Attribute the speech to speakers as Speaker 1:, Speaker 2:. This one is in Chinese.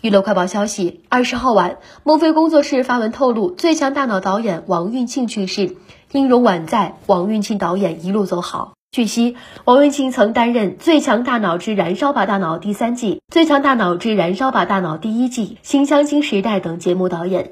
Speaker 1: 娱乐快报消息二十号晚孟非工作室发文透露最强大脑导演王运庆去世音容宛在王运庆导演一路走好。据悉王运庆曾担任最强大脑之燃烧吧大脑第三季最强大脑之燃烧吧大脑第一季新相亲时代等节目导演。